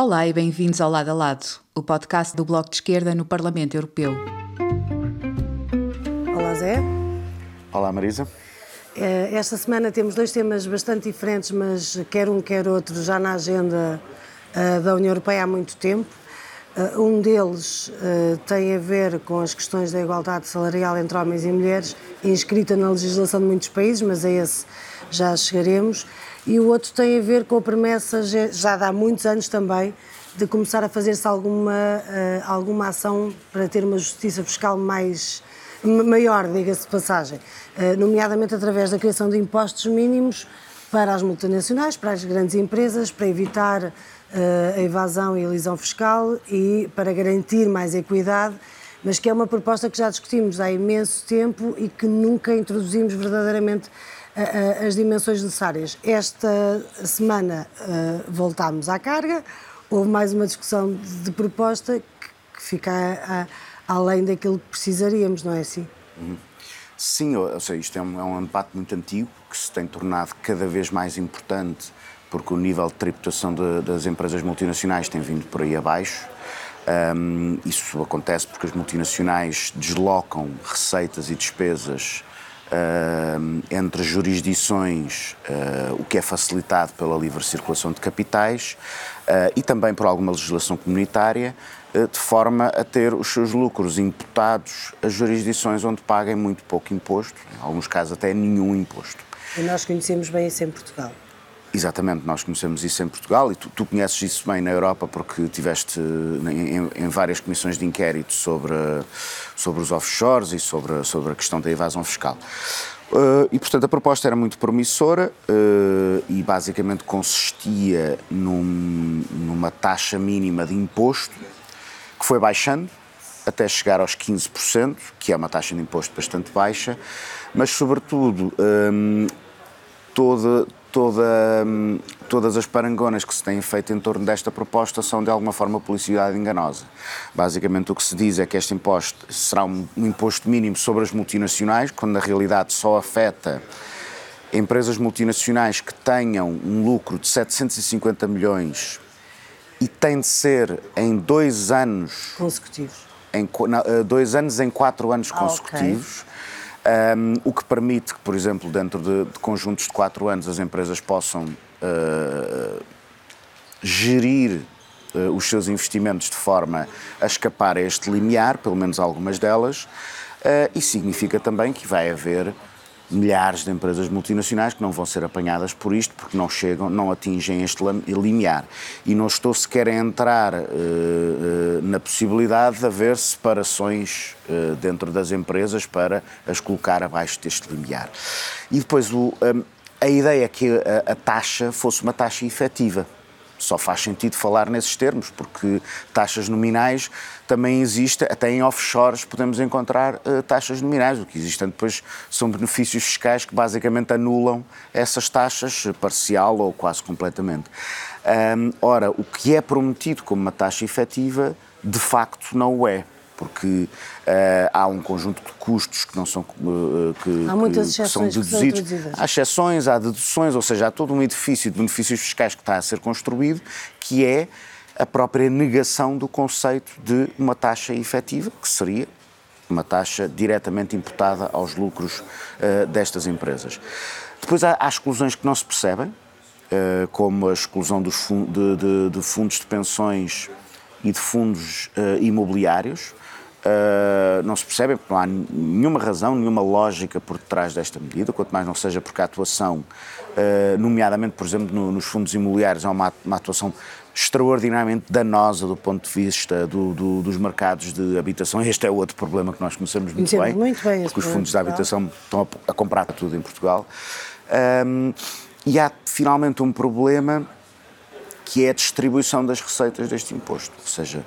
Olá e bem-vindos ao Lado a Lado, o podcast do Bloco de Esquerda no Parlamento Europeu. Olá, Zé. Olá, Marisa. Eh, esta semana temos dois temas bastante diferentes, mas quer um, quer outro, já na agenda eh, da União Europeia há muito tempo. Eh, um deles tem a ver com as questões da igualdade salarial entre homens e mulheres, inscrita na legislação de muitos países, mas a esse já chegaremos e o outro tem a ver com a promessa, já há muitos anos também, de começar a fazer-se alguma, uh, alguma ação para ter uma justiça fiscal mais maior, diga-se de passagem, uh, nomeadamente através da criação de impostos mínimos para as multinacionais, para as grandes empresas, para evitar uh, a evasão e a elisão fiscal e para garantir mais equidade, mas que é uma proposta que já discutimos há imenso tempo e que nunca introduzimos verdadeiramente as dimensões necessárias. Esta semana voltámos à carga, houve mais uma discussão de proposta que fica além daquilo que precisaríamos, não é assim? Uhum. Sim, ou seja, isto é um, é um debate muito antigo que se tem tornado cada vez mais importante porque o nível de tributação de, das empresas multinacionais tem vindo por aí abaixo. Um, isso acontece porque as multinacionais deslocam receitas e despesas uh, entre jurisdições, uh, o que é facilitado pela livre circulação de capitais uh, e também por alguma legislação comunitária, de forma a ter os seus lucros imputados a jurisdições onde paguem muito pouco imposto, em alguns casos até nenhum imposto. E nós conhecemos bem isso em Portugal. Exatamente, nós conhecemos isso em Portugal e tu, tu conheces isso bem na Europa porque tiveste em, em, várias comissões de inquérito sobre, sobre os offshores e sobre, sobre a questão da evasão fiscal. Uh, e, portanto, a proposta era muito promissora uh, e basicamente consistia num, numa taxa mínima de imposto que foi baixando até chegar aos 15%, que é uma taxa de imposto bastante baixa, mas, sobretudo, um, toda, toda, hum, todas as parangonas que se têm feito em torno desta proposta são de alguma forma publicidade enganosa. Basicamente o que se diz é que este imposto será um, um imposto mínimo sobre as multinacionais, quando na realidade só afeta empresas multinacionais que tenham um lucro de 750 milhões e tem de ser em dois anos consecutivos. Em, eh, dois anos em quatro anos consecutivos. Ah, okay um, o que permite que, por exemplo, dentro de, de conjuntos de quatro anos, as empresas possam uh, gerir uh, os seus investimentos de forma a escapar a este limiar, pelo menos algumas delas, uh, e significa também que vai haver milhares de empresas multinacionais que não vão ser apanhadas por isto porque não chegam, não atingem este limiar. E não estou sequer a entrar uh, uh, na possibilidade de haver separações uh, dentro das empresas para as colocar abaixo deste limiar. E depois o, um, a ideia é que a, a taxa fosse uma taxa efetiva só faz sentido falar nesses termos, porque taxas nominais também existem, até em offshores podemos encontrar uh, taxas nominais. O que existem depois são benefícios fiscais que basicamente anulam essas taxas, parcial ou quase completamente. Um, ora, o que é prometido como uma taxa efetiva, de facto não o é porque uh, há um conjunto de custos que não são uh, que, há muitas que, que são deduzidos. Que são há exceções, há deduções, ou seja, há todo um edifício de benefícios fiscais que está a ser construído, que é a própria negação do conceito de uma taxa efetiva, que seria uma taxa diretamente imputada aos lucros uh, destas empresas. Depois há, há, exclusões que não se percebem, como a exclusão dos fun de, de, de, fundos de pensões e de fundos imobiliários, Uh, não se percebe, porque não há nenhuma razão, nenhuma lógica por detrás desta medida, quanto mais não seja porque a atuação, uh, nomeadamente, por exemplo, no, nos fundos imobiliários, é uma, uma, atuação extraordinariamente danosa do ponto de vista do, do, dos mercados de habitação. Este é outro problema que nós conhecemos muito Entendo bem, muito bem porque os fundos de habitação estão a, a comprar tudo em Portugal. Um, e há finalmente um problema que é a distribuição das receitas deste imposto, ou seja,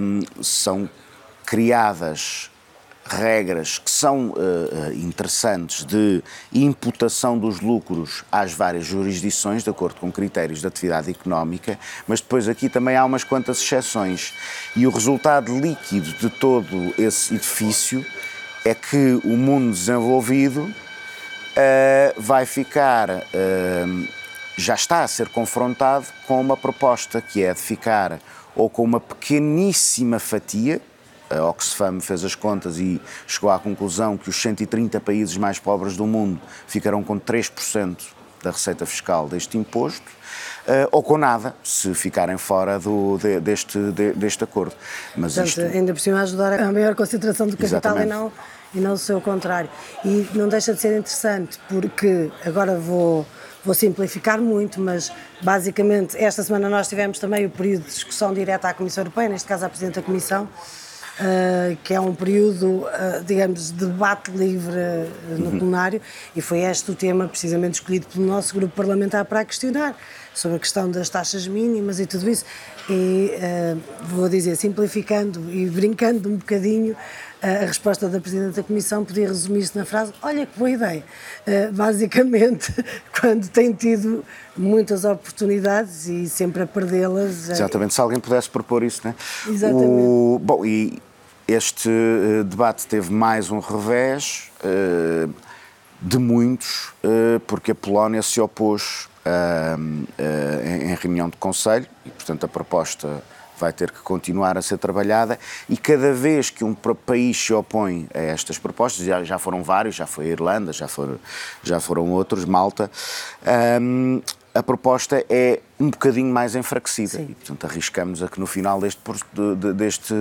um, são criadas regras que são uh, interessantes de imputação dos lucros às várias jurisdições, de acordo com critérios de atividade económica, mas depois aqui também há umas quantas exceções. E o resultado líquido de todo esse edifício é que o mundo desenvolvido uh, vai ficar uh, já está a ser confrontado com uma proposta que é de ficar ou com uma pequeníssima fatia, a Oxfam fez as contas e chegou à conclusão que os 130 países mais pobres do mundo ficarão com 3% da receita fiscal deste imposto, uh, ou com nada, se ficarem fora do, de, deste, de, deste acordo. Mas Portanto, isto... ainda por cima ajudar a maior concentração do capital e não, e não o seu contrário. E não deixa de ser interessante, porque agora vou vou simplificar muito, mas basicamente esta semana nós tivemos também o período de discussão direta à Comissão Europeia, neste caso à Presidente da Comissão, uh, que é um período, uh, digamos, de debate livre uh, no plenário, e foi este o tema precisamente escolhido pelo nosso grupo parlamentar para questionar sobre a questão das taxas mínimas e tudo isso. E vou dizer, simplificando e brincando um bocadinho, a resposta da Presidente da Comissão podia resumir-se na frase: Olha que boa ideia. Uh, basicamente, quando tem tido muitas oportunidades e sempre a perdê-las. Exatamente, se alguém pudesse propor isso, né? Exatamente. O, bom, e este uh, debate teve mais um revés uh, de muitos, porque a Polónia se opôs em, em reunião de conselho e, portanto, a proposta vai ter que continuar a ser trabalhada e cada vez que um país se opõe a estas propostas, já, já foram vários, já foi a Irlanda, já foram, já foram outros, Malta, um, a proposta é um bocadinho mais enfraquecida. Sim. E, portanto, arriscamos a que no final deste, deste,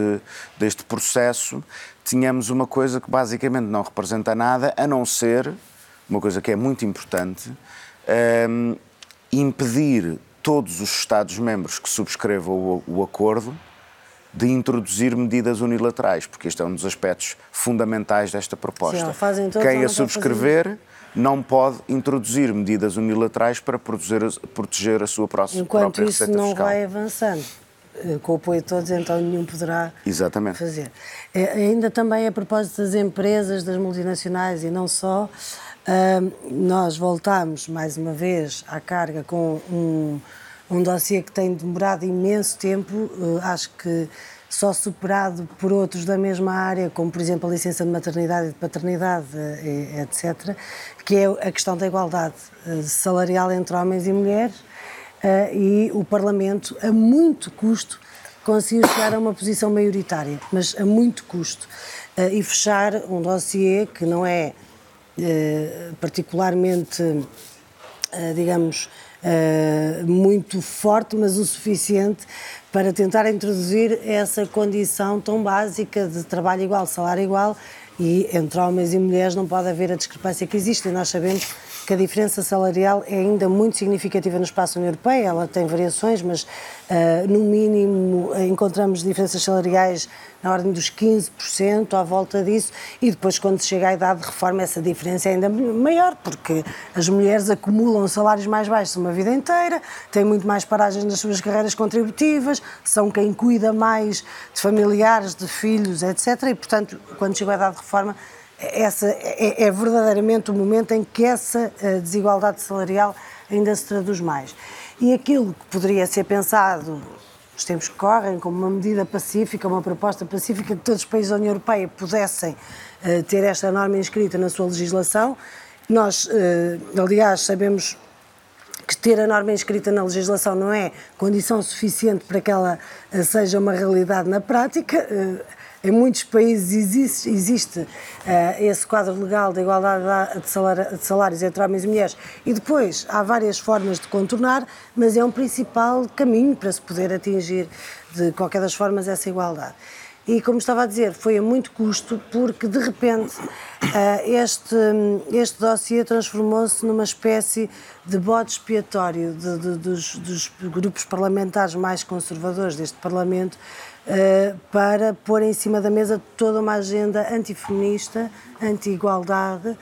deste processo tenhamos uma coisa que basicamente não representa nada, a não ser, uma coisa que é muito importante, um, impedir todos os Estados-membros que subscrevam o, o acordo de introduzir medidas unilaterais, porque este é um dos aspectos fundamentais desta proposta. Sim, Quem a subscrever não pode introduzir medidas unilaterais para proteger, a sua próxima Enquanto própria isso não fiscal. vai avançando, eh, com o apoio de todos, então nenhum poderá Exatamente. fazer. É, ainda também a propósito das empresas, das multinacionais e não só, Nós voltamos mais uma vez à carga com um, um dossiê que tem demorado imenso tempo, uh, acho que só superado por outros da mesma área, como por exemplo a licença de maternidade e de paternidade, uh, etc., que é a questão da igualdade eh, salarial entre homens e mulheres, e o Parlamento, a muito custo, conseguiu chegar a uma posição maioritária, mas a muito custo, e fechar um dossiê que não é eh, particularmente, eh, digamos, eh, muito forte, mas o suficiente para tentar introduzir essa condição tão básica de trabalho igual, salário igual e entre homens e mulheres não pode haver a discrepância que existe. E nós sabemos que a diferença salarial é ainda muito significativa no espaço União Europeia, ela tem variações, mas uh, no mínimo encontramos diferenças salariais na ordem dos 15%, à volta disso, e depois, quando se chega à idade de reforma, essa diferença é ainda maior, porque as mulheres acumulam salários mais baixos uma vida inteira, têm muito mais paragens nas suas carreiras contributivas, são quem cuida mais de familiares, de filhos, etc. E, portanto, quando chega à idade de reforma, essa é, é verdadeiramente o momento em que essa eh, desigualdade salarial ainda se traduz mais. E aquilo que poderia ser pensado os tempos que correm, como uma medida pacífica, uma proposta pacífica que todos os países da União Europeia pudessem uh, ter esta norma inscrita na sua legislação. Nós, uh, aliás, sabemos que ter a norma inscrita na legislação não é condição suficiente para que ela seja uma realidade na prática. Em muitos países existe, existe uh, esse quadro legal da igualdade de, de, salários entre homens e mulheres e depois há várias formas de contornar, mas é um principal caminho para se poder atingir de qualquer das formas essa igualdade. E como estava a dizer, foi a muito custo porque de repente uh, este, este dossiê transformou-se numa espécie de bode expiatório de, de, dos, dos grupos parlamentares mais conservadores deste Parlamento eh, para pôr em cima da mesa toda uma agenda antifeminista, anti-igualdade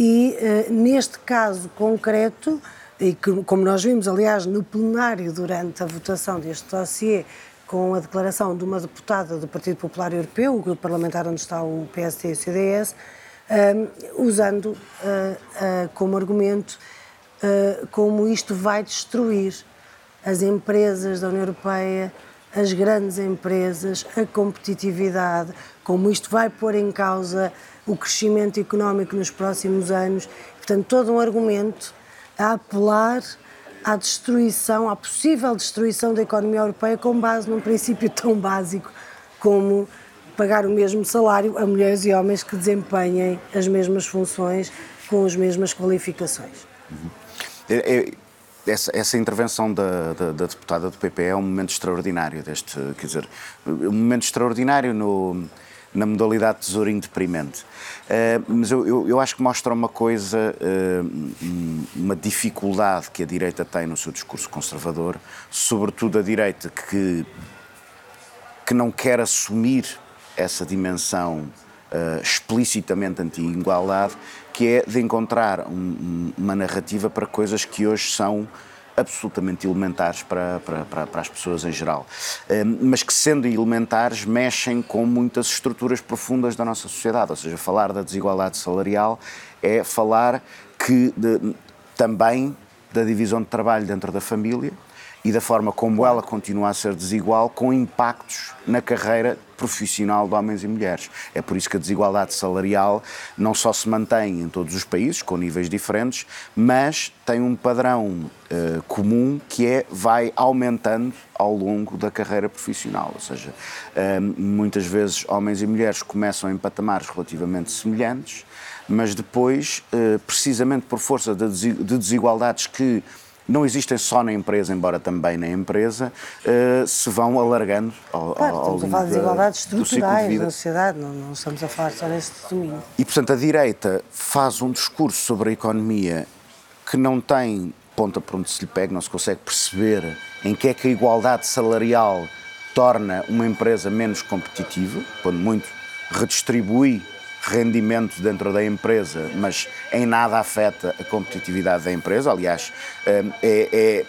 e, eh, neste caso concreto, e que, como nós vimos, aliás, no plenário durante a votação deste dossiê, com a declaração de uma deputada do Partido Popular Europeu, o grupo parlamentar onde está o PSD e o CDS, um, eh, usando uh, uh, como argumento uh, como isto vai destruir as empresas da União Europeia, as grandes empresas, a competitividade, como isto vai pôr em causa o crescimento económico nos próximos anos. Portanto, todo um argumento a apelar à destruição, à possível destruição da economia europeia com base num princípio tão básico como pagar o mesmo salário a mulheres e homens que desempenhem as mesmas funções com as mesmas qualificações. Uhum. É, é, essa, essa, intervenção da, da, da, deputada do PP é um momento extraordinário deste, quer dizer, um momento extraordinário no, na modalidade de tesourinho deprimente. Uh, mas eu, eu, eu, acho que mostra uma coisa, uh, uma dificuldade que a direita tem no seu discurso conservador, sobretudo a direita que, que não quer assumir essa dimensão uh, explicitamente anti-igualdade, que é de encontrar um, uma narrativa para coisas que hoje são absolutamente elementares para, para, para, para as pessoas em geral, mas que, sendo elementares, mexem com muitas estruturas profundas da nossa sociedade. Ou seja, falar da desigualdade salarial é falar que de, também da divisão de trabalho dentro da família e da forma como ela continua a ser desigual, com impactos na carreira profissional de homens e mulheres. É por isso que a desigualdade salarial não só se mantém em todos os países, com níveis diferentes, mas tem um padrão uh, comum que é vai aumentando ao longo da carreira profissional. Ou seja, uh, muitas vezes homens e mulheres começam em patamares relativamente semelhantes, mas depois, uh, precisamente por força de desigualdades que não existem só na empresa, embora também na empresa, uh, se vão alargando ao, claro, ao Estamos a falar de desigualdades estruturais na sociedade, não, não estamos a falar só neste domínio. E, portanto, a direita faz um discurso sobre a economia que não tem ponta por onde se lhe pega, não se consegue perceber em que é que a igualdade salarial torna uma empresa menos competitiva, quando muito redistribui rendimento dentro da empresa, mas em nada afeta a competitividade da empresa. Aliás, hum, é, é,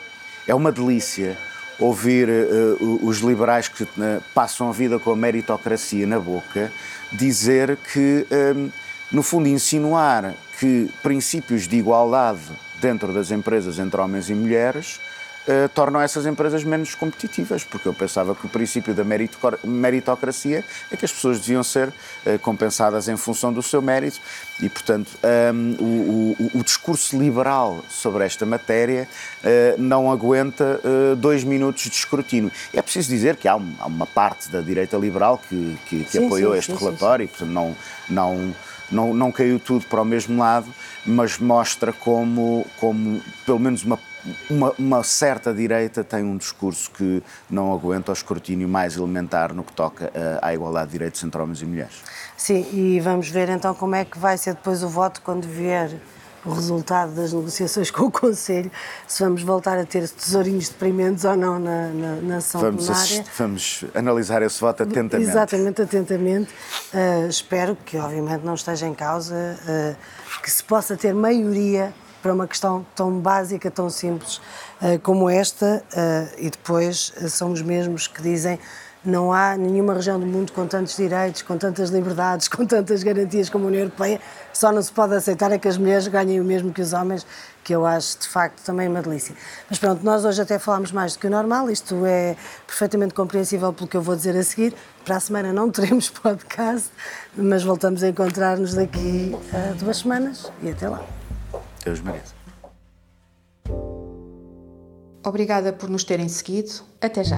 é uma delícia ouvir uh, os liberais que uh, passam a vida com a meritocracia na boca dizer que, um, no fundo, insinuar que princípios de igualdade dentro das empresas entre homens e mulheres uh, tornam essas empresas menos competitivas, porque eu pensava que o princípio da meritocracia é que as pessoas deviam ser uh, compensadas em função do seu mérito e, portanto, um, o, o, o, discurso liberal sobre esta matéria uh, não aguenta dois minutos de escrutínio. É preciso dizer que há, um, há uma parte da direita liberal que, que, que sim, apoiou sim, este sim, relatório e, portanto, não, não, não, não caiu tudo para o mesmo lado, mas mostra como, como pelo menos uma uma, uma, certa direita tem um discurso que não aguenta o escrutínio mais elementar no que toca à igualdade de direitos entre homens e mulheres. Sim, e vamos ver então como é que vai ser depois o voto quando vier o resultado das negociações com o Conselho, se vamos voltar a ter tesourinhos deprimentes ou não na, na, na ação vamos plenária. Vamos analisar esse voto atentamente. Exatamente, atentamente. Uh, espero que, obviamente, não esteja em causa, uh, que se possa ter maioria para uma questão tão básica, tão simples uh, como esta, uh, e depois uh, são os mesmos que dizem não há nenhuma região do mundo com tantos direitos, com tantas liberdades, com tantas garantias como a União Europeia, só não se pode aceitar é que as mulheres ganhem o mesmo que os homens, que eu acho de facto também uma delícia. Mas pronto, nós hoje até falámos mais do que o normal, isto é perfeitamente compreensível pelo que eu vou dizer a seguir. Para a semana não teremos podcast, mas voltamos a encontrar-nos daqui a duas semanas e até lá. Deus merece. Obrigada por nos terem seguido. Até já.